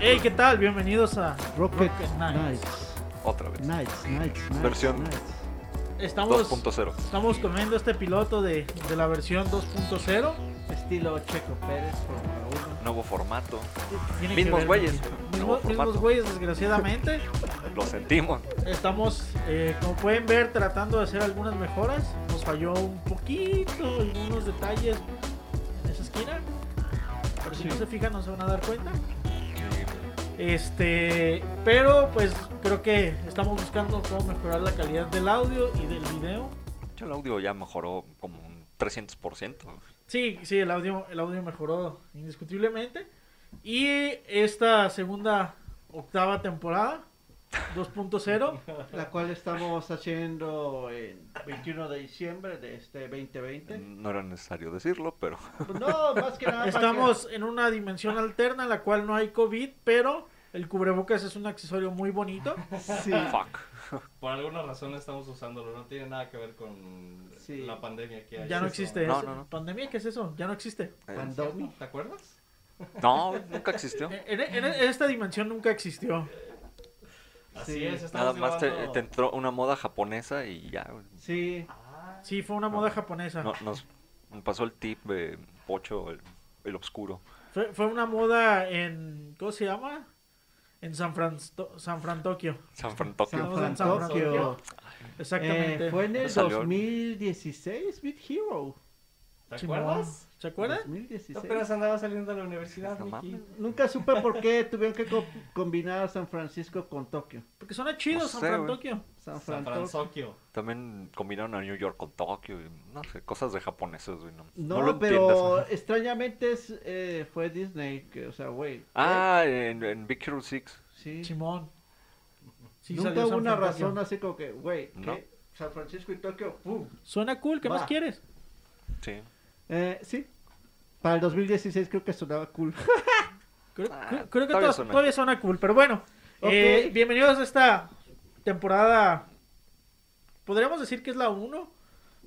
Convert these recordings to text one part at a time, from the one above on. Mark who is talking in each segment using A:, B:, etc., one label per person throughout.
A: Hey, ¿qué tal? Bienvenidos a
B: Rocket,
A: Rocket Knights.
C: Otra vez.
B: Knights, Knights, Knights,
C: Versión.
A: Estamos,
C: 2.0.
A: estamos comiendo este piloto de, de la versión 2.0.
B: Estilo Checo Pérez, Fórmula 1.
C: Nuevo formato.
A: Tiene
C: Mismos güeyes,
A: Mismo- mismos güeyes, desgraciadamente.
C: Lo sentimos.
A: Estamos, eh, como pueden ver, tratando de hacer algunas mejoras. Nos falló un poquito, algunos detalles en esa esquina. Pero si
B: Sí.
A: no se fijan, no se van a dar cuenta. Este, pero pues creo que estamos buscando cómo mejorar la calidad del audio y del video.
C: El audio ya mejoró como un 300%.
A: Sí, sí, el audio, el audio mejoró indiscutiblemente. Y esta segunda, octava temporada, 2.0,
B: La cual estamos haciendo el 21 de diciembre de este 2020.
C: No era necesario decirlo, pero
B: no, más que nada.
A: estamos en una dimensión alterna en la cual no hay COVID, pero el cubrebocas es un accesorio muy bonito.
B: que- Sí.
C: fuck.
D: Por alguna razón estamos usándolo, no tiene nada que ver con
B: Sí.
D: la pandemia que hay.
A: Ya no
D: Eso.
A: existe.
C: No,
A: eso.
C: no, no.
A: ¿Pandemia? ¿Qué es eso? Ya no existe.
C: Eh,
B: Pandomi.
D: ¿Te acuerdas?
C: No, nunca existió.
A: En, en- en esta dimensión nunca existió.
D: Así
B: Sí.
D: es,
C: Nada más te, te entró una moda japonesa y ya.
B: Sí.
D: Ah,
A: Sí, fue una moda japonesa.
C: No- nos pasó el tip de Pocho, el, el oscuro.
A: Fue, fue una moda en. ¿Cómo se llama? En San Fran, San Fran Tokio.
C: San Fran Tokio.
B: San Fran Tokio.
A: Exactamente.
B: Eh, fue en el
C: Salió-
B: 2016, Beat Hero.
D: ¿Te acuerdas?
A: ¿Se acuerdan?
B: 2016.
D: Tú apenas andabas saliendo de la universidad.
B: Nunca supe por qué tuvieron que co- combinar San Francisco con Tokio.
A: Porque suena chido
C: No
A: San
C: sé,
A: Fran
C: güey.
A: Tokio.
B: San
D: San
B: Fran Tokio.
D: Francisco.
C: También combinaron a New York con Tokio. y no sé, cosas de japoneses, güey. No,
B: No,
C: no lo
B: pero
C: entiendes.
B: extrañamente es, eh, fue Disney, que, o sea, güey.
C: Ah, en, en Big Hero 6.
B: sí.
A: Simón. Sí,
B: Nunca
A: salió
B: hubo
A: San
B: una
A: Fran Tokio.
B: razón así como que, güey,
C: No.
B: ¿qué? San Francisco y Tokio, ¡pum!
A: Suena cool, ¿qué
B: Va.
A: más quieres?
C: Sí.
B: Eh, sí. Para el 2016 creo que sonaba cool.
A: Creo,
C: Ah,
A: creo- creo que
C: todavía
A: to-
C: suena.
A: todavía suena cool, pero bueno. Eh, bienvenidos a esta temporada. Podríamos decir que es la 1.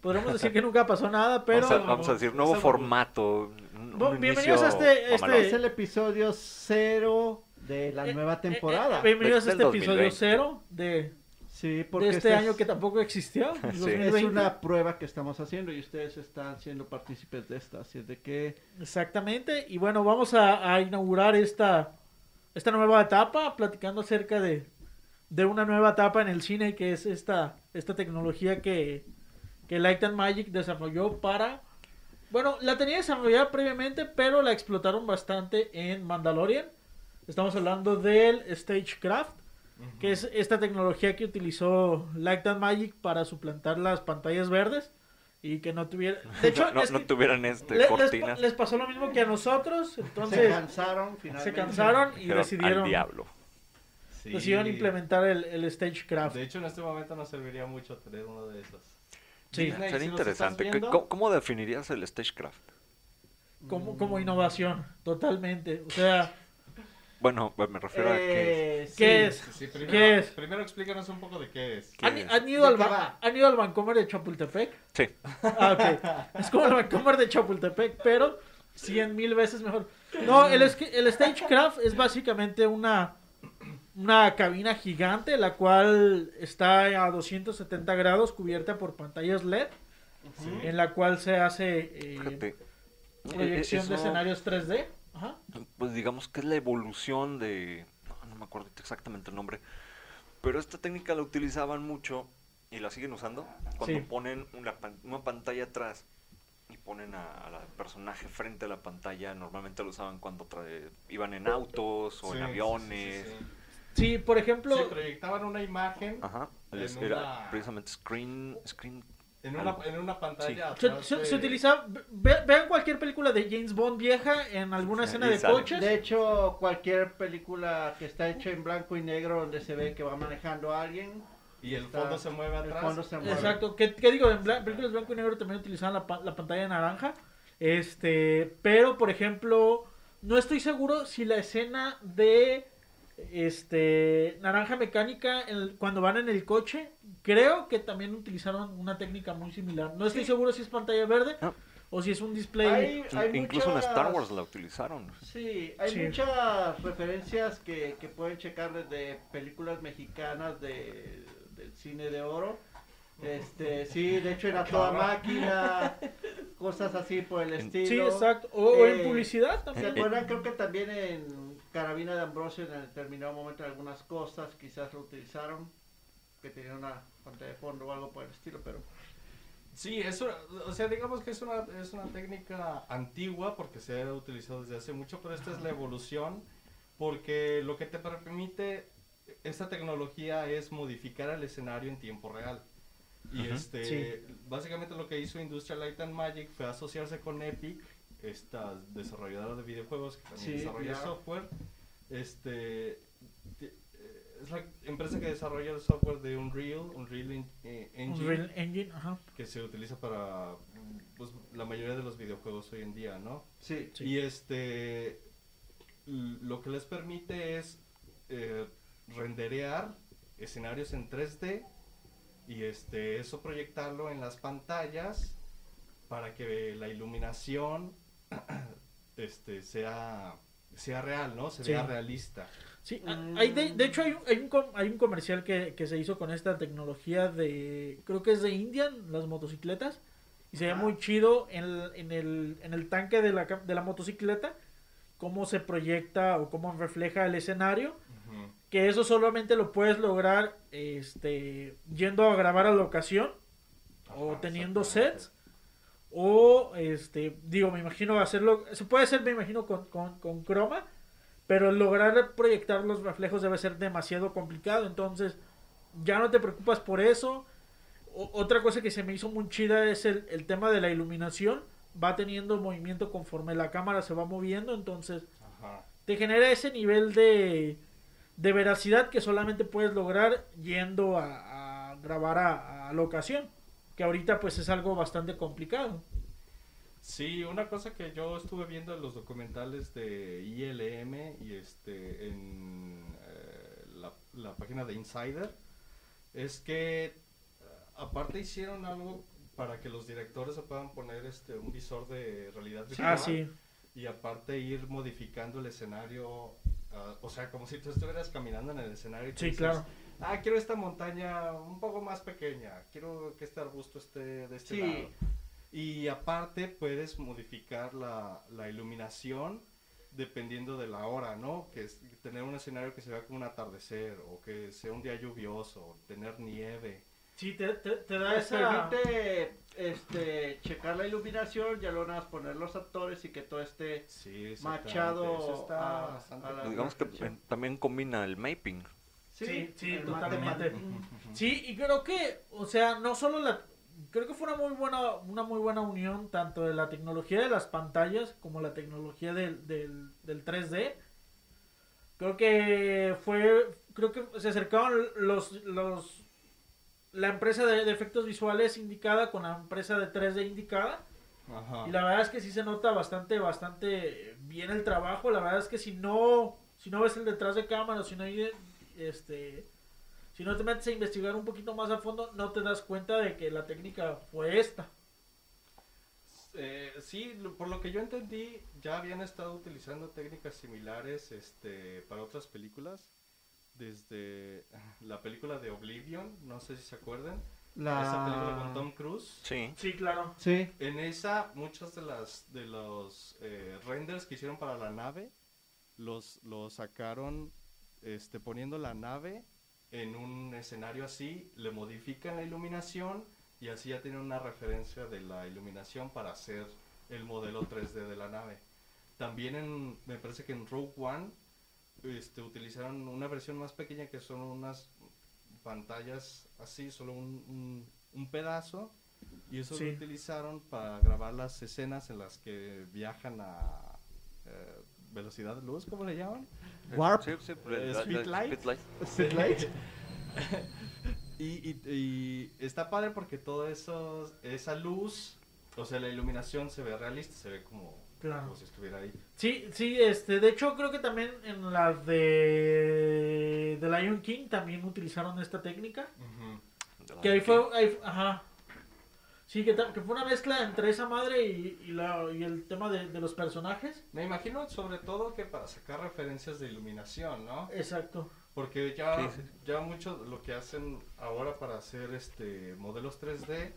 A: Podríamos decir que nunca pasó nada, pero.
C: vamos, a, vamos a decir, nuevo formato. un-
A: Bu-
C: un
A: bienvenidos a este- este-
B: es el episodio cero de la
A: Eh,
B: nueva
A: eh,
B: temporada.
A: eh, bienvenidos a este episodio
C: 2020.
A: 0 de,
B: sí, porque
A: de este
B: es-
A: año que tampoco existió.
C: Sí.
A: 2020.
B: es una prueba que estamos haciendo y ustedes están siendo partícipes de esta. Así es de que
A: Exactamente. Y bueno, vamos a, a inaugurar esta, esta nueva etapa, platicando acerca de, de una nueva etapa en el cine, que es esta, esta tecnología que, que Light and Magic desarrolló para... Bueno, la tenía desarrollada previamente, pero la explotaron bastante en Mandalorian. Estamos hablando del Stagecraft, que es esta tecnología que utilizó Light and Magic para suplantar las pantallas verdes y que no tuviera... De hecho,
C: no,
A: es
C: no tuvieran este,
A: le- les,
C: cortinas.
A: les pasó lo mismo que a nosotros,
B: se
A: entonces
B: cansaron finalmente.
A: se cansaron y decidieron,
C: Al diablo.
D: Sí.
A: decidieron implementar el, el Stagecraft.
D: De hecho, en este momento nos serviría mucho tener uno de esos.
A: Sí.
D: Disney,
C: Sería
D: si
C: interesante.
D: estás
C: ¿Qué-
D: viendo,
C: ¿Cómo, cómo definirías el Stagecraft?
A: Como, como innovación, totalmente. O sea,
C: Bueno, me refiero a que
B: Eh, sí.
A: ¿qué es?
D: Sí, sí, primero,
A: ¿Qué es?
D: primero explícanos un poco de qué es.
C: ¿Qué
A: ¿Han,
C: es?
A: han ido
B: ¿De
A: al
B: qué va?
A: ¿Han ido al Vancomer de Chapultepec?
C: Sí.
A: Ah, ok. Es como el Vancomer de Chapultepec, pero cien mil veces mejor. No, el, es- el Stagecraft es básicamente una, una cabina gigante, la cual está a 270 grados, cubierta por pantallas LED,
D: Sí.
A: en la cual se hace eh, proyección
C: Eh,
A: de escenarios 3D. Ajá.
C: Pues digamos que es la evolución de... No, no me acuerdo exactamente el nombre. Pero esta técnica la utilizaban mucho y la siguen usando cuando
A: Sí.
C: ponen una, pan- una pantalla atrás y ponen a- al personaje frente a la pantalla. Normalmente lo usaban cuando trae- iban en autos o
D: Sí,
C: en aviones.
D: sí, sí, sí.
A: Sí, por ejemplo,
D: Sí, proyectaban una imagen
C: Ajá.
D: Una-
C: Era precisamente screen... screen
D: en una, en una pantalla.
A: se, se-
D: de-
A: se utiliza. ve- vean cualquier película de James Bond vieja en alguna escena de
C: sale.
A: coches.
B: De hecho, cualquier película que está hecha en blanco y negro donde se ve que va manejando a alguien,
D: Y el
B: está-
D: fondo se mueve
B: el
D: atrás.
B: fondo se mueve.
A: Exacto. ¿Qué, qué digo? En películas blanco y negro también utilizaban la, pa- la pantalla naranja. Este, pero por ejemplo, no estoy seguro si la escena de este naranja mecánica cuando van en el coche, creo que también utilizaron una técnica muy similar. No estoy seguro si es pantalla verde
C: No.
A: o si es un display.
B: Hay- hay
C: Incluso en Star
B: muchas-
C: Wars la utilizaron.
B: Sí, hay
A: Sí.
B: muchas referencias que, que pueden checar desde películas mexicanas de, del cine de oro. Este, sí, de hecho era toda máquina, cosas así por el estilo.
A: sí, exacto. O, o en
B: Eh,
A: publicidad
B: ¿Se
A: también.
B: acuerdan? Creo que también en Carabina de Ambrosio en determinado momento algunas cosas quizás lo utilizaron, que tenía una pantalla de fondo o algo por el estilo, pero
D: Sí, eso, o sea, digamos que es una, es una técnica antigua porque se ha utilizado desde hace mucho, pero esta es la evolución porque lo que te permite esta tecnología es modificar el escenario en tiempo real. Y este,
A: Sí.
D: básicamente lo que hizo Industrial Light and Magic fue asociarse con Epic, esta desarrolladora de videojuegos que también
B: Sí,
D: desarrolla
B: claro.
D: software. Este, eh, es la empresa que desarrolla el software de Unreal, Unreal en- eh, Engine
A: Unreal Engine, ajá.
D: que se utiliza para pues, la mayoría de los videojuegos hoy en día, ¿no?
B: sí.
A: Sí.
D: Y este lo que les permite es eh, renderear escenarios en 3D y este eso proyectarlo en las pantallas para que la iluminación este sea sea real, ¿no? Se
A: Sí.
D: vea realista.
A: Sí, a-
B: Mm.
A: hay de, de hecho hay, un- hay, un, com- hay un comercial que, que se hizo con esta tecnología de, creo que es de Indian, las motocicletas, y se ve
B: Ajá.
A: muy chido en el, en el, en el tanque de la, de la motocicleta, cómo se proyecta o cómo refleja el escenario, que eso solamente lo puedes lograr este, yendo a grabar a la ocasión o teniendo sets. O, este, digo, me imagino hacerlo, se puede hacer, me imagino, con, con, con croma, pero lograr proyectar los reflejos debe ser demasiado complicado, entonces ya no te preocupas por eso. O- otra cosa que se me hizo muy chida es el, el tema de la iluminación, va teniendo movimiento conforme la cámara se va moviendo, entonces
D: Ajá.
A: te genera ese nivel de, de veracidad que solamente puedes lograr yendo a, a grabar a, a la ocasión, que ahorita pues es algo bastante complicado.
D: Sí, una cosa que yo estuve viendo en los documentales de ILM y este en eh, la, la página de Insider es que eh, aparte hicieron algo para que los directores se puedan poner este un visor de realidad virtual
A: Ah, sí.
D: y aparte ir modificando el escenario, ah, o sea, como si tú estuvieras caminando en el escenario y
A: Sí,
D: dices,
A: claro.
D: Ah, quiero esta montaña un poco más pequeña, quiero que este arbusto esté de este
B: Sí.
D: lado. Y aparte puedes modificar la, la iluminación dependiendo de la hora, ¿no? Que es tener un escenario que se vea como un atardecer o que sea un día lluvioso, tener nieve.
A: Sí, te, te, te da
B: Les
A: esa...
B: permite este, checar la iluminación, ya luego nada más poner los actores y que todo esté
D: Sí,
B: machado
D: Eso está
B: a-
D: bastante
B: a la-
D: padre.
C: Digamos que también combina el mapping.
A: Sí, sí, totalmente. Sí, y creo que, o sea, no solo la... Creo que fue una muy buena, una muy buena unión tanto de la tecnología de las pantallas como la tecnología del, del, del 3D. Creo que fue, creo que se acercaron los, los, la empresa de, de efectos visuales indicada con la empresa de 3D indicada.
D: Ajá.
A: Y la verdad es que sí se nota bastante, bastante bien el trabajo. La verdad es que si no, si no ves el detrás de cámara, si no hay, este, si no te metes a investigar un poquito más a fondo, no te das cuenta de que la técnica fue esta.
D: Eh, sí, por lo que yo entendí, ya habían estado utilizando técnicas similares este, para otras películas. Desde la película de Oblivion, no sé si se acuerdan. Esa película con Tom Cruise.
C: Sí.
A: Sí, claro.
B: Sí,
D: En esa, muchos de las de los eh, renders que hicieron para la nave los, los sacaron este, poniendo la nave en un escenario así, le modifican la iluminación y así ya tienen una referencia de la iluminación para hacer el modelo 3D de la nave. También en, me parece que en Rogue One este, utilizaron una versión más pequeña que son unas pantallas así, solo un, un- un pedazo y eso
A: Sí.
D: lo utilizaron para grabar las escenas en las que viajan a eh, velocidad de luz, ¿cómo le llaman?
B: Warp.
C: Sí, sí,
D: Eh,
C: la- la-
D: speed light.
C: speed light.
B: Speedlight.
D: y, y- y está padre porque todo eso, esa luz, o sea, la iluminación se ve realista, se ve como,
A: Claro.
D: como si estuviera ahí.
A: Sí, sí, este, de hecho creo que también en la de, de Lion King también utilizaron esta técnica. Que ahí
C: King.
A: fue, ahí- ajá. Sí, que, fue una mezcla entre esa madre y, y, la, y el tema de, de los personajes.
D: Me imagino sobre todo que para sacar referencias de iluminación, ¿no?
A: Exacto.
D: Porque ya,
C: Sí, sí.
D: ya mucho lo que hacen ahora para hacer este modelos 3D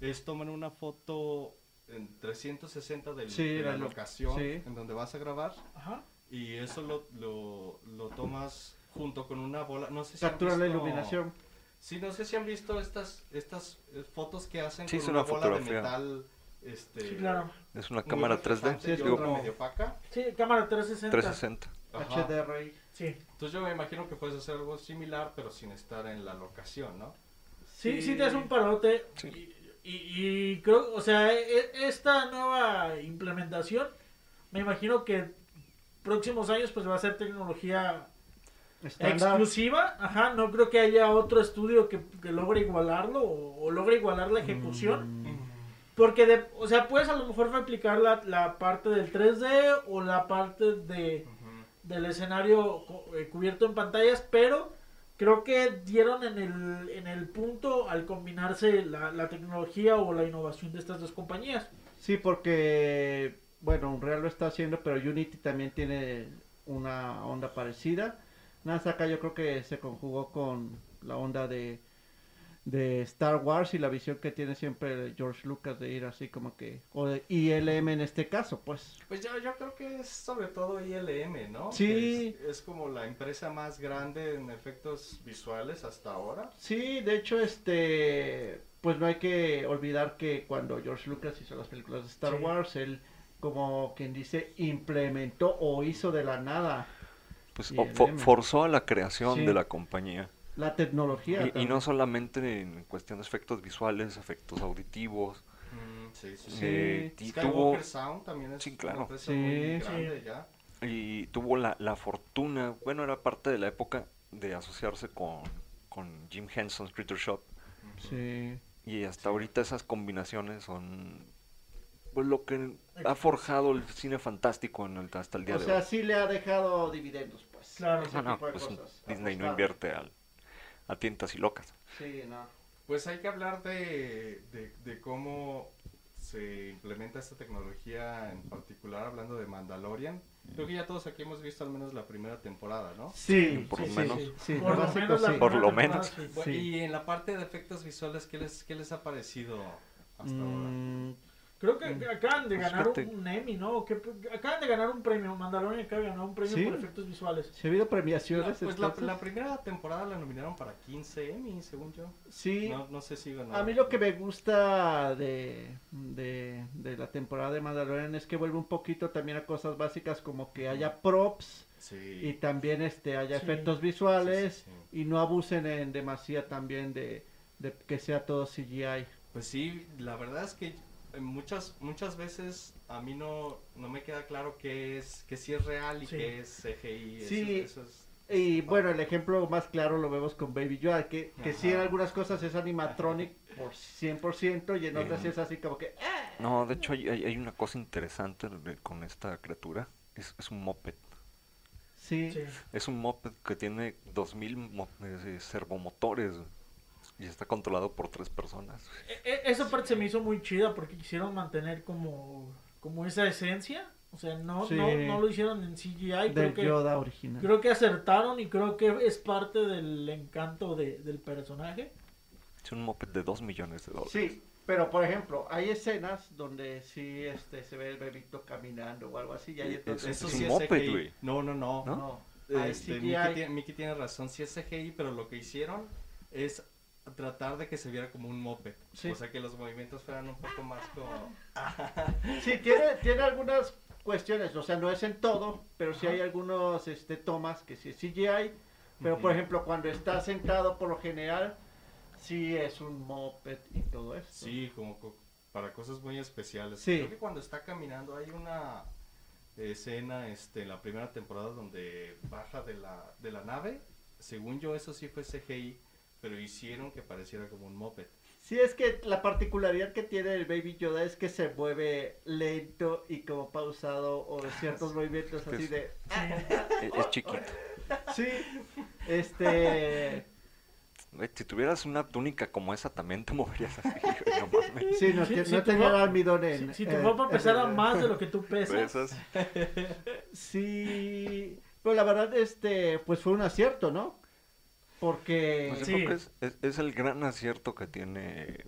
D: es tomar una foto en 360 del-
B: Sí,
D: de la
B: la lo-
D: locación
B: sí.
D: en donde vas a grabar
A: Ajá.
D: y eso lo, lo, lo tomas junto con una bola. No sé si
B: Captura la iluminación.
D: Sí, no sé si han visto estas estas eh, fotos que hacen
C: Sí,
D: con
C: es
D: una,
C: una
D: bola de
C: fotografía.
D: metal. Este,
A: Sí, claro.
C: Es una cámara 3D.
D: reflejante
B: Sí, es como-
D: medio opaca.
A: Sí, cámara 360.
C: 360.
D: Ajá.
B: HDRI.
A: Sí.
D: Entonces yo me imagino que puedes hacer algo similar, pero sin estar en la locación, ¿no?
A: Sí, sí,
B: Sí.
A: te hace un parote.
C: Sí.
A: Y, y- y creo, o sea, e- esta nueva implementación, me imagino que próximos años pues va a ser tecnología Exclusiva. Ajá, no creo que haya otro estudio que, que logre igualarlo o, o logre igualar la ejecución.
B: Mm,
A: Porque, de, o sea, puedes a lo mejor replicar la, la parte del 3D o la parte de, del escenario co- eh, cubierto en pantallas, pero creo que dieron en el, en el punto al combinarse la, la tecnología o la innovación de estas dos compañías.
B: Sí, porque, bueno, Unreal lo está haciendo, pero Unity también tiene una onda parecida. Nada acá yo creo que se conjugó con la onda de, de Star Wars y la visión que tiene siempre George Lucas de ir así como que, o de ILM en este caso, pues.
D: Pues yo, yo creo que es sobre todo ILM, ¿no?
B: Sí.
D: Es, es como la empresa más grande en efectos visuales hasta ahora.
B: Sí, de hecho, este, pues no hay que olvidar que cuando George Lucas hizo las películas de Star
A: Sí.
B: Wars, él, como quien dice, implementó o hizo de la nada
C: Pues fo- forzó a la creación
B: Sí.
C: de la compañía.
B: la tecnología.
C: Y, no solamente en cuestión de efectos visuales, efectos auditivos.
D: sí, sí,
B: Sí.
C: eh, y
D: Skywalker
C: tuvo,
D: Sound también es
C: Sí,
D: una
C: claro.
D: empresa
B: Sí.
D: muy
A: Sí.
D: grande ya.
C: y tuvo la, la fortuna, bueno, era parte de la época de asociarse con, con Jim Henson's Critter Shop.
B: Sí.
C: Y hasta ahorita esas combinaciones son pues, lo que ha forjado el cine fantástico en el- hasta el día
B: O
C: de
B: sea,
C: hoy.
B: sí le ha dejado dividendos, pues.
A: Claro.
B: Ese
C: No, no,
B: tipo de
C: pues
B: cosas.
C: Disney no invierte al- a tientas y locas.
B: Sí, no.
D: Pues hay que hablar de, de, de cómo se implementa esta tecnología, en particular hablando de Mandalorian. Creo que ya todos aquí hemos visto al menos la primera temporada, ¿no?
B: Sí,
C: por
B: sí,
C: lo
B: sí,
C: menos.
B: sí,
A: Por
B: lo
A: menos la.
C: Por lo.
D: Y en la parte de efectos visuales, ¿qué les, qué les ha parecido hasta ahora?
B: Mm,
A: Creo que acaban de ganar un Emmy, ¿no? Que, acaban de ganar un premio. Mandalorian acaba de ganar un premio
B: Sí.
A: por efectos visuales.
B: ¿Sí ha habido
D: La-
B: premiaciones?
D: pues la, primera temporada la nominaron para 15 Emmy, según yo.
B: Sí,
D: No, no sé si ganó.
B: a mí lo que me gusta de, de, de la temporada de Mandalorian es que vuelve un poquito también a cosas básicas como que haya props
D: Sí.
B: y también este haya
A: Sí.
B: efectos visuales
D: Sí, sí, sí.
B: y no abusen en demasía también de, de que sea todo CGI.
D: Pues sí, la verdad es que muchas muchas veces a mí no, no me queda claro qué es que si es real y
A: Sí.
D: qué es CGI.
B: Sí.
D: eso es-
B: Y bueno, el ejemplo más claro lo vemos con Baby Yoda, que, que sí en algunas cosas es animatronic por 100% y en otras es así como que... "Ah".
C: No, de hecho hay, una cosa interesante con esta criatura. Es, es un moped.
B: Sí,
A: Sí.
C: Es un moped que tiene 2000 mo- eh, servomotores y está controlado por tres personas.
A: E- e- esa parte se me hizo muy chida porque quisieron mantener como, como esa esencia. O sea, no,
B: Sí.
A: no, no lo hicieron en CGI. Creo
B: del
A: que,
B: Yoda original.
A: creo que acertaron y creo que es parte del encanto de- del personaje.
C: Es un moped de 2 millones de dólares.
B: Sí, pero por ejemplo, hay escenas donde sí este, se ve el bebito caminando o algo así. Y ahí
C: Eh,
B: entonces,
C: Eso
D: Eso
C: es
D: sí
C: un
D: es
C: moped,
D: CGI.
C: güey.
D: No, no, no.
C: ¿No?
B: no,
D: Este. Miki, tiene, tiene razón, sí es CGI, pero lo que hicieron es tratar de que se viera como un moped.
B: Sí.
D: O sea, que los movimientos fueran un poco más como...
B: Sí, tiene, tiene algunas cuestiones, o sea, no es en todo, pero sí hay algunos este, tomas que sí es CGI. Pero por
D: Ujú.
B: ejemplo, cuando está sentado por lo general, sí es un moped y todo eso.
D: Sí, como co- para cosas muy especiales.
B: Sí.
D: Creo que cuando está caminando hay una escena este, en la primera temporada donde baja de la, de la nave. Según yo, eso sí fue CGI, pero hicieron que pareciera como un moped.
B: Sí, es que la particularidad que tiene el Baby Yoda es que se mueve lento y como pausado o de ciertos movimientos así
C: Es-
B: de...
C: Es, es chiquito.
B: Sí, este...
C: Si tuvieras una túnica como esa, también te moverías así, güey, no mames.
B: Sí, no,
A: Si-
B: no
A: tu
B: tenía almidón en...
A: Si, si tu ropa
B: en
A: pesara más de lo que tú pesas,
C: Pesas.
B: Sí, pero la verdad, este, pues fue un acierto, ¿no? Porque...
C: Pues yo
A: Sí.
C: creo que es, es- es el gran acierto que tiene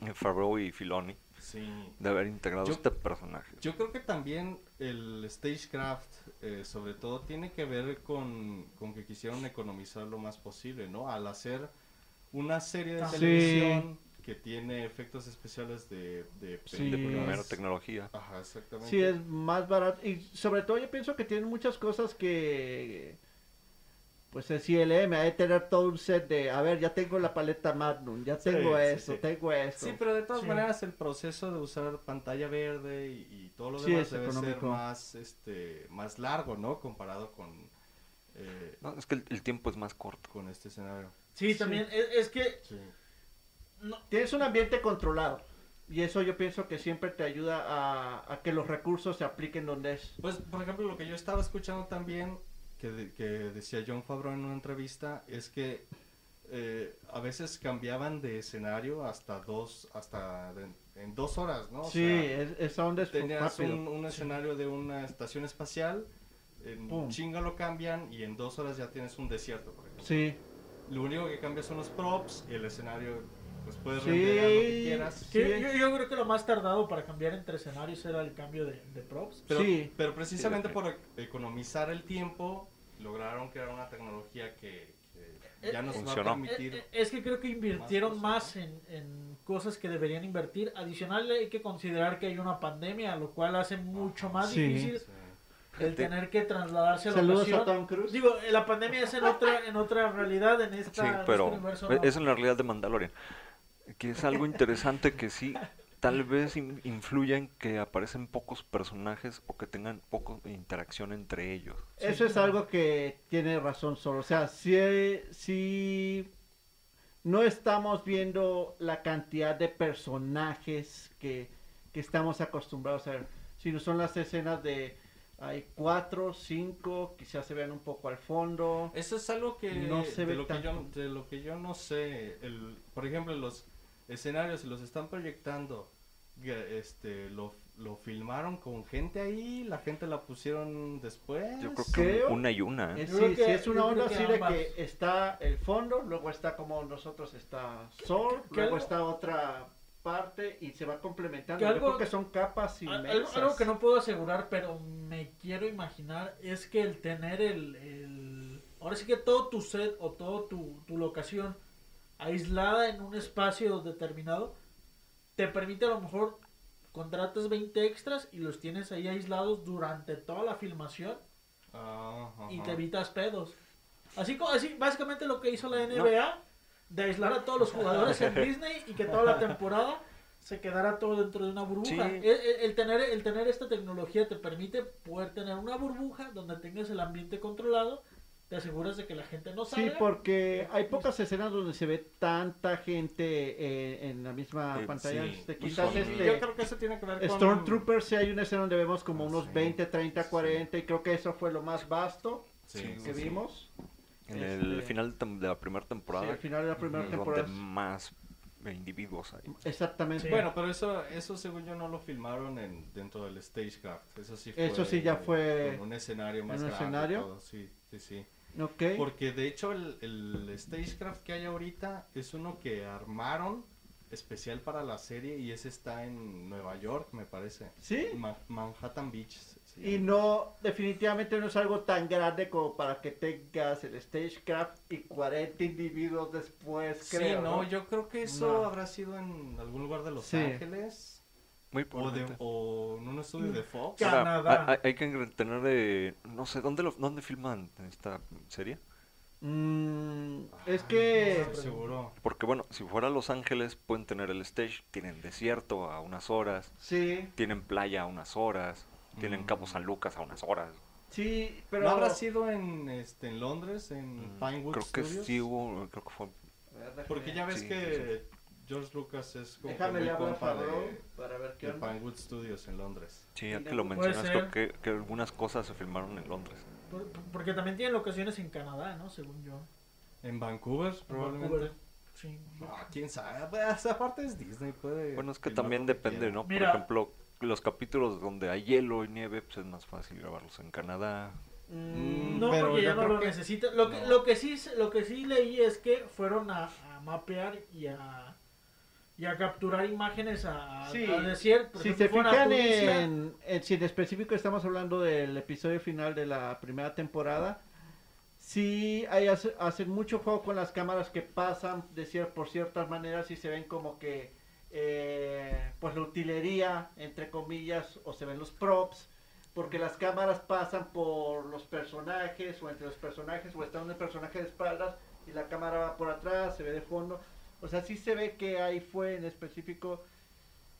C: eh, Favreau y Filoni
D: Sí.
C: de haber integrado
D: Yo-
C: este personaje.
D: Yo creo que también el Stagecraft, eh, sobre todo, tiene que ver con, con que quisieron economizar lo más posible, ¿no? Al hacer una serie de
A: Ah. Sí.
D: televisión que tiene efectos especiales de, de
B: Sí.
C: de
D: películas.
C: primera tecnología.
D: Ajá, exactamente.
B: Sí, es más barato. Y sobre todo yo pienso que tienen muchas cosas que... Pues el CLM ha de tener todo un set de... A ver, ya tengo la paleta Magnum, ya tengo
D: sí,
B: esto,
D: sí.
B: tengo esto.
D: Sí, pero de todas
A: Sí.
D: maneras el proceso de usar pantalla verde y, y todo lo
B: Sí,
D: demás debe ser más, este, más largo, ¿no? Comparado con, eh,
C: No, es que el, el tiempo es más corto.
D: con este escenario.
A: sí,
B: Sí.
A: también es, es que
D: Sí.
A: no,
B: Tienes un ambiente controlado. Y eso yo pienso que siempre te ayuda a, a que los recursos se apliquen donde es.
D: Pues, por ejemplo, lo que yo estaba escuchando también, que, de- que decía John Favreau en una entrevista, es que eh, a veces cambiaban de escenario hasta dos, hasta de- en dos horas, ¿no? O
B: sí,
D: sea,
B: es, es
D: tenías
B: rápido.
D: un, un escenario de una estación espacial, en
B: Pum.
D: chinga lo cambian y en dos horas ya tienes un desierto, por ejemplo.
B: Sí,
D: Lo único que cambia son los props y el escenario, pues puedes
B: Sí.
D: renderear lo que quieras.
B: Sí.
A: yo, yo creo que lo más tardado para cambiar entre escenarios era el cambio de, de props.
D: Pero,
B: Sí.
D: pero precisamente
C: Sí,
D: por economizar el tiempo, lograron crear una tecnología que, que ya nos va a
C: Funcionó.
D: permitir.
A: Eh, eh, Es que creo que invirtieron
D: Más
A: más en, en cosas que deberían invertir. Adicional hay que considerar que hay una pandemia, lo cual hace mucho más
B: Sí.
A: difícil
D: Sí.
A: el tener que trasladarse a la
B: Saludos
A: ocasión.
B: a Tom Cruise.
A: Digo, eh, la pandemia es en otra, en otra realidad, en esta
C: Sí,
A: en
C: pero
A: este universo, no.
C: es en la realidad de Mandalorian. Que es algo interesante que sí, tal vez in- influya en que aparecen pocos personajes o que tengan poca interacción entre ellos.
B: Eso es algo que tiene razón solo. O sea, si, si no estamos viendo la cantidad de personajes que, que estamos acostumbrados a ver, sino son las escenas de hay cuatro, cinco, quizás se vean un poco al fondo.
D: Eso es algo que,
B: No se
D: de,
B: ve
D: lo que yo, de lo que yo no sé. El, por ejemplo, los escenarios, si los están proyectando, este, lo, lo filmaron con gente ahí, la gente la pusieron después.
C: Yo creo que
B: Creo-
C: una y una. ¿eh?
A: Creo
B: sí,
A: que-
B: sí, es una onda así de que está el fondo, luego está como nosotros está Sol, luego
A: algo-
B: está otra parte y se va complementando.
A: Que
B: Yo
A: algo-
B: creo que son capas inmensas.
A: Algo, algo que no puedo asegurar, pero me quiero imaginar, es que el tener el... el- ahora sí que todo tu set o toda tu, tu locación aislada en un espacio determinado, te permite a lo mejor contratas 20 extras y los tienes ahí aislados durante toda la filmación
D: Ah,
A: y te evitas pedos. Así, así básicamente lo que hizo la NBA, de aislar a todos los jugadores en Disney y que toda la temporada se quedara todo dentro de una burbuja.
C: Sí.
A: El, el- el tener, el tener esta tecnología te permite poder tener una burbuja donde tengas el ambiente controlado, te aseguras de que la gente no
B: Sí,
A: salga.
B: porque hay pocas escenas donde se ve tanta gente eh, en la misma
C: Eh,
B: pantalla.
D: sí,
B: Te
C: pues
B: quitas
C: son-
D: Y
B: este...
D: yo creo que eso tiene que ver con...
B: Stormtroopers, sí hay una escena donde vemos como
D: Ah,
B: unos
D: sí.
B: 20, 30, 40 y creo que eso fue lo más vasto
D: Sí,
C: Sí,
B: que
C: sí.
B: vimos.
C: En el
B: Este,
C: final de la primera
B: Sí,
C: temporada,
B: al final de la primera temporada.
C: más individuos hay.
B: Exactamente.
A: Sí.
D: Bueno, pero eso, eso según yo no lo filmaron en, dentro del Stagecraft. Eso sí fue,
B: Eso sí ya fue
D: con un escenario más
B: en un
D: grande.
B: escenario.
D: todo, Sí, sí, sí. Porque de hecho el, el Stagecraft que hay ahorita es uno que armaron especial para la serie y ese está en Nueva York, me parece.
B: Sí.
D: Ma- Manhattan Beach.
B: Y no, definitivamente no es algo tan grande como para que tengas el Stagecraft y 40 individuos después,
D: Sí,
B: creo.
D: no,
B: ¿no?
D: yo creo que eso
B: No.
D: habrá sido en algún lugar de Los
B: Sí.
D: Ángeles
C: Muy
D: o, de- o en un estudio de Fox.
A: Canadá.
C: hay, hay que tener de... No sé, ¿dónde, lo, ¿dónde filman esta serie?
B: Mm, es que...
D: no seguro.
C: Porque bueno, si fuera Los Ángeles pueden tener el stage, tienen desierto a unas horas,
B: Sí,
C: tienen playa a unas horas, tienen
D: Mm.
C: Cabo San Lucas a unas horas.
B: sí, pero...
D: ¿No habrá sido en, este, en Londres, en
C: Mm,
D: Pinewood
C: Creo que sí hubo, creo que fue...
B: A
D: Porque ya ves
C: Sí,
D: que George Lucas es como que
B: Déjame
D: muy compa de,
B: para ver qué
D: de. Pinewood Studios en Londres.
C: Sí, ya que lo mencionas, creo que, que algunas cosas se filmaron en Londres.
A: Por- porque también tienen locaciones en Canadá, ¿no? Según yo.
D: En Vancouver, probablemente.
A: Vancouver. Sí.
D: Ah, quién sabe. Pues, aparte es Disney, puede.
C: Bueno, es que también depende,
D: quiera.
C: ¿no?
A: Mira.
C: Por ejemplo, los capítulos donde hay hielo y nieve, pues es más fácil grabarlos en Canadá.
D: Mm,
A: No,
D: pero
A: porque ya no lo
D: que-
A: necesitan. Lo que,
D: no.
A: lo, que sí, lo que sí leí es que fueron a, a mapear y a, y a capturar imágenes a,
B: Sí,
A: a decir,
B: Si
A: ejemplo,
B: se fijan
A: Tunisia.
B: en, en- si en específico estamos hablando del episodio final de la primera temporada, sí hay, hace- hacen mucho juego con las cámaras que pasan de cier- por ciertas maneras y se ven como que eh, pues la utilería, entre comillas, o se ven los props, porque las cámaras pasan por los personajes o entre los personajes o está un personaje de espaldas y la cámara va por atrás, se ve de fondo. O sea, sí se ve que ahí fue en específico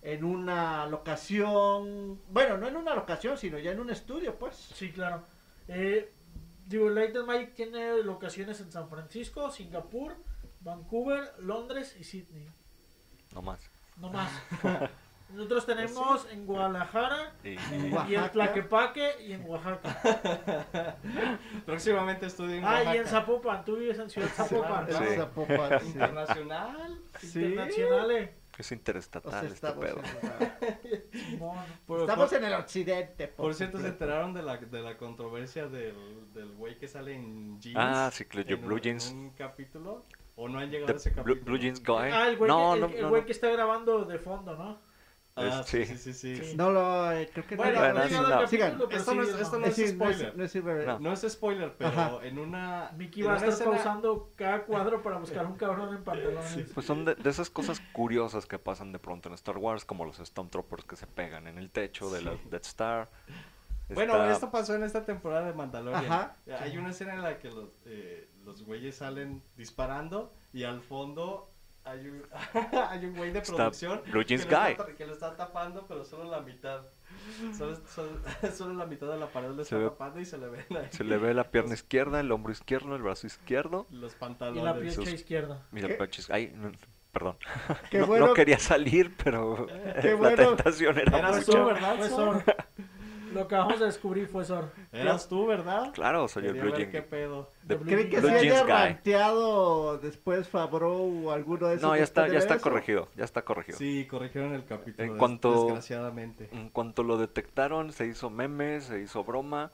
B: en una locación, bueno, no en una locación, sino ya en un estudio, pues.
A: Sí, claro. Eh, digo, Light and Magic tiene locaciones en San Francisco, Singapur, Vancouver, Londres y Sydney.
C: No más.
A: No más. Nosotros tenemos en Guadalajara
C: Y-
A: y en. Tlaquepaque y en Oaxaca.
D: Próximamente estudio en
A: Ah, y en. Zapopan. Tú vives en Ciudad Zapopan.
D: Claro.
B: Es Zapopan, sí.
D: Internacional.
B: Sí.
A: Internacional. eh.
C: Es
B: O sea,
C: interestatal este
B: estamos,
C: pedo.
D: Por,
B: estamos
D: por-
B: en el occidente.
D: por cierto, se enteraron de la, de la controversia del, del güey que sale en jeans.
C: Ah, sí, que
D: en
C: Blue
D: un-
C: Jeans.
D: En un capítulo. ¿O no han llegado
C: The
D: a ese capítulo?
C: Blue Jeans Guy.
A: Ah, el güey,
C: no,
A: que,
C: no,
A: el, el
C: no,
A: güey
C: no.
A: que está grabando de fondo, ¿no?
D: Ah,
C: Sí.
D: sí, sí, sí. sí.
A: Sí.
B: No lo, eh, creo que
A: Bueno,
B: no.
C: Bueno,
A: no
B: Sigan.
D: Esto no es- esto
A: no.
D: no
B: Es decir, no es,
D: spoiler.
B: no es spoiler.
C: No.
D: No es spoiler, pero
B: Ajá.
D: en una.
A: Mickey
D: en
A: va a estar
D: escena-
A: pausando cada cuadro para buscar un cabrón en pantalones.
C: Pues son de, de esas cosas curiosas que pasan de pronto en Star Wars, como los Stormtroopers que se pegan en el techo de la Death Star.
D: Bueno,
C: Está-
D: esto pasó en esta temporada de Mandalorian.
B: Ajá.
D: Hay una escena en la que los, eh, los güeyes salen disparando y al fondo hay un, hay un güey de
C: Está
D: producción
C: Blue Jeans
D: que, lo
C: Guy.
D: está, ta- que lo está tapando, pero solo la mitad. Solo, solo- solo la mitad de la pared lo
C: Se
D: está
C: ve-
D: tapando y se le ven ahí
C: Se le ve la pierna izquierda, el hombro izquierdo, el brazo izquierdo.
D: los
A: Y la
D: pantalones.
C: sus-
A: izquierda.
C: Mira. Ay, no, perdón.
B: Qué
C: no,
B: bueno.
C: no quería salir, pero
B: Qué
C: la
B: bueno.
C: tentación era
D: Eras
C: mucho.
D: tú, ¿verdad.
A: Lo que acabamos de descubrir fue Sor.
D: Eras tú, ¿verdad?
C: Claro, soy el Blue Jean.
D: qué pedo.
C: de-
A: Blue
B: ¿Creen que
C: Blue
B: se
C: Jeans
B: haya
C: Guy.
B: ranteado después Favreau o alguno de esos?
C: No, ya está, ya está
B: eso?
C: corregido, ya está corregido.
D: Sí, corrigieron el capítulo.
C: En cuanto-
D: Desgraciadamente.
C: En cuanto lo detectaron, se hizo meme, se hizo broma.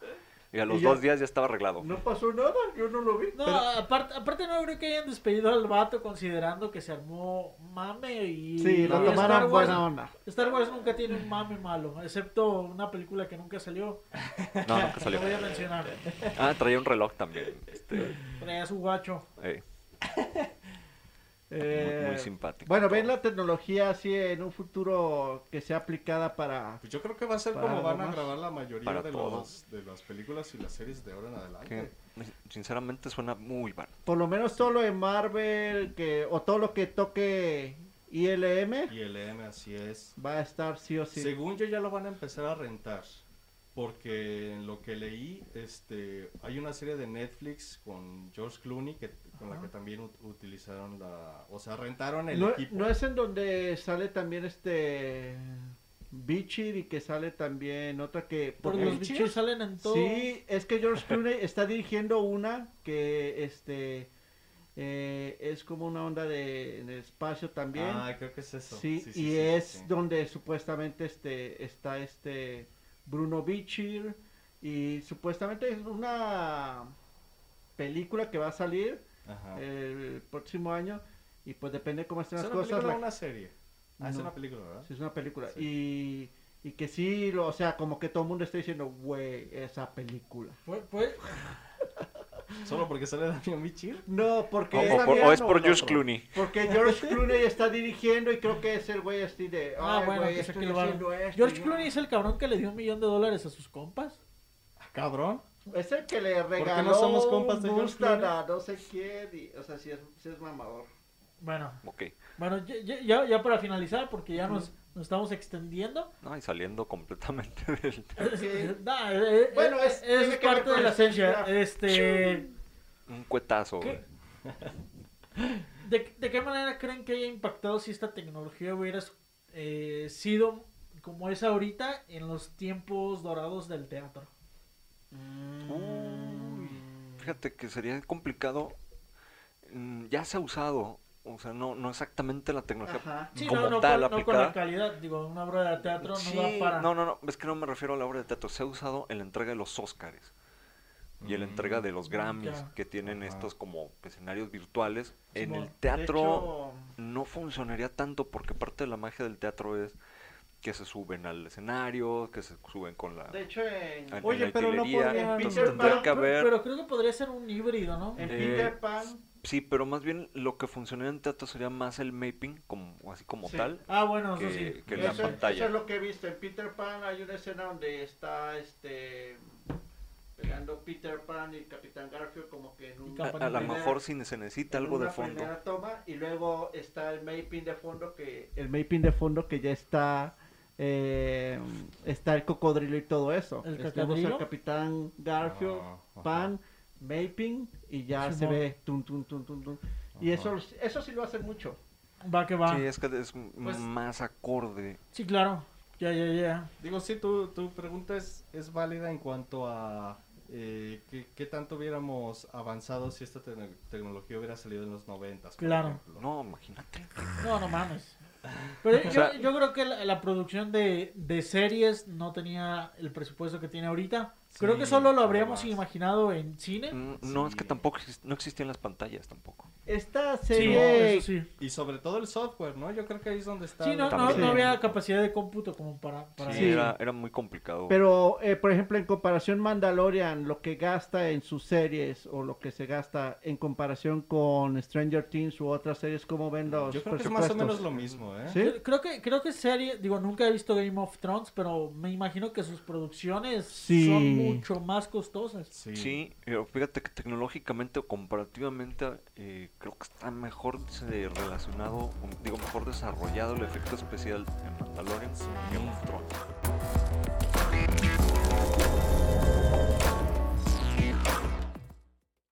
C: Y a los
B: Y ya-
C: dos días ya estaba arreglado.
B: No pasó nada, yo no lo vi.
A: No,
B: pero-
A: aparte, aparte no creo que hayan despedido al vato considerando que se armó mame y...
B: sí, lo
A: y
B: tomaron
A: Star Wars-
B: buena onda.
A: Star Wars nunca tiene un mame malo, excepto una película que nunca salió.
C: No, nunca salió.
A: No voy a mencionar.
C: Ah, traía un reloj también. Este,
A: Traía su guacho.
C: eh,
B: Eh,
C: muy, muy simpático.
B: Bueno, ven la tecnología así en un futuro que sea aplicada para...
D: Pues yo creo que va a ser como van a grabar la mayoría de, los, de las películas y las series de ahora en adelante.
C: que, sinceramente suena muy mal.
B: Por lo menos todo lo de Marvel que o todo lo que toque ILM
D: Y el M así es.
B: va a estar sí o sí.
D: Según yo ya lo van a empezar a rentar. Porque en lo que leí, este, hay una serie de Netflix con George Clooney que, con la que también ut- utilizaron la, o sea, rentaron el
B: no,
D: equipo.
B: no es en donde sale también este Bichir y que sale también otra que
A: Porque los bichos salen en todo.
B: Sí, es que George Clooney está dirigiendo una que este eh, es como una onda de, en el espacio también.
D: Ah, creo que es eso.
B: sí,
D: Sí,
B: y
D: sí, sí,
B: es
D: sí.
B: donde supuestamente este está este Bruno Bichir y supuestamente es una película que va a salir
D: Ajá.
B: el próximo año y pues depende cómo estén
D: ¿Es
B: las
D: una
B: cosas.
D: película
B: la-
D: o una serie? Ah, es
B: No.
D: una película, ¿verdad?
B: Sí, es una película.
D: Sí.
B: Y, y que sí, lo- o sea, como que todo el mundo está diciendo, güey, esa película.
A: Fue- fue-
D: ¿Solo porque sale Damián Bichir?
B: No, porque
C: O,
B: es
C: por, o es por George
B: otro.
C: Clooney.
B: Porque George Clooney está dirigiendo y creo que es el güey así de,
A: Ah, bueno,
B: güey, estoy
A: que lo
B: haciendo esto.
A: George Clooney es el cabrón que le dio un millón de dólares a sus compas.
D: Ah, cabrón.
B: Es el que le
D: no
B: regaló
D: somos compas de George Clooney?
B: no sé quién. y- o sea, sí es, sí es mamador.
A: Bueno,
C: Ok.
A: bueno, ya, ya- ya, para finalizar, porque ya nos, nos estamos extendiendo.
C: No, y saliendo completamente del...
A: Nah, eh, eh,
B: Bueno,
A: eh,
B: es-
A: es
B: ver
A: parte de la esencia. Este,
C: Un cuetazo.
A: ¿Qué? ¿de, de qué manera creen que haya impactado si esta tecnología hubiera eh, sido como es ahorita en los tiempos dorados del teatro?
C: Uy, fíjate que sería complicado. Mm, Ya se ha usado o sea, no, no exactamente la tecnología
B: Ajá.
A: Sí,
C: como
A: no, no,
C: tal
A: con, no con
C: aplicada.
A: la calidad. Digo, una obra de teatro
C: Sí,
A: no va para...
C: no, no, no, es que no me refiero a la obra de teatro, se ha usado en la entrega de los Óscares y en la entrega de los
A: Mm,
C: Grammys
A: ya.
C: que tienen
D: Ajá.
C: estos como escenarios virtuales. En el teatro
B: hecho,
C: no funcionaría tanto porque parte de la magia del teatro es que se suben al escenario, que se suben con la...
B: de hecho en,
C: en
D: Oye,
C: la
D: pero no
C: utilería,
D: podrían-
C: entonces
B: Peter
C: tendría
B: Pan-
C: que haber...
A: Pero creo que podría ser un híbrido, ¿no?
B: en
C: Eh,
B: Peter Pan
C: Sí, pero más bien lo que funcionaría en teatro sería más el mapping, como, así como
B: Sí.
C: tal.
A: Ah, bueno, eso sí.
C: que la
B: eso,
C: pantalla.
B: eso es lo que he visto. En Peter Pan hay una escena donde está este peleando Peter Pan y Capitán Garfield como que en un,
C: A, lo mejor si se necesita algo de
B: una
C: fondo.
B: primera toma y luego está el mapping de fondo que el mapping de fondo que ya está eh, está el cocodrilo y todo eso.
A: ¿El cocodrilo?
B: al Capitán Garfield,
D: Ah.
B: Pan, mapping y ya se ve tum tum tum tum tum. Y eso eso sí lo hacen mucho.
A: Va que va.
C: Sí, es que es
D: Pues-
C: más acorde.
A: Sí, claro. Ya, ya, ya.
D: Digo, sí, tu, tu pregunta es, es válida en cuanto a eh, ¿qué, qué tanto hubiéramos avanzado si esta tec- tecnología hubiera salido en los noventas. por
A: Claro.
D: ejemplo?
C: No, imagínate.
A: No, no mames. Pero yo,
C: sea-
A: yo creo que la, la producción de, de series no tenía el presupuesto que tiene ahorita. Creo que solo lo habríamos
D: además.
A: imaginado en cine.
C: Mm, No, es que tampoco no existían las pantallas tampoco.
B: Esta
A: Sí,
B: serie
A: eso sí.
D: Y sobre todo el software, ¿no? Yo creo que ahí es donde está.
A: Sí, no, no, no había capacidad de cómputo como para... para
C: Sí. Era, era muy complicado.
B: Pero, eh, por ejemplo, en comparación Mandalorian, lo que gasta en sus series o lo que se gasta en comparación con Stranger Things u otras series, ¿cómo ven los
D: Yo creo que es más o menos lo mismo, ¿eh?
B: ¿Sí?
A: Creo que, creo que serie, digo, nunca he visto Game of Thrones, pero me imagino que sus producciones
B: Sí.
A: son mucho más costosas.
D: Sí.
C: Sí, pero fíjate que tecnológicamente o comparativamente eh, creo que está mejor relacionado, digo, mejor desarrollado el efecto especial en Mandalorian que en Thrones.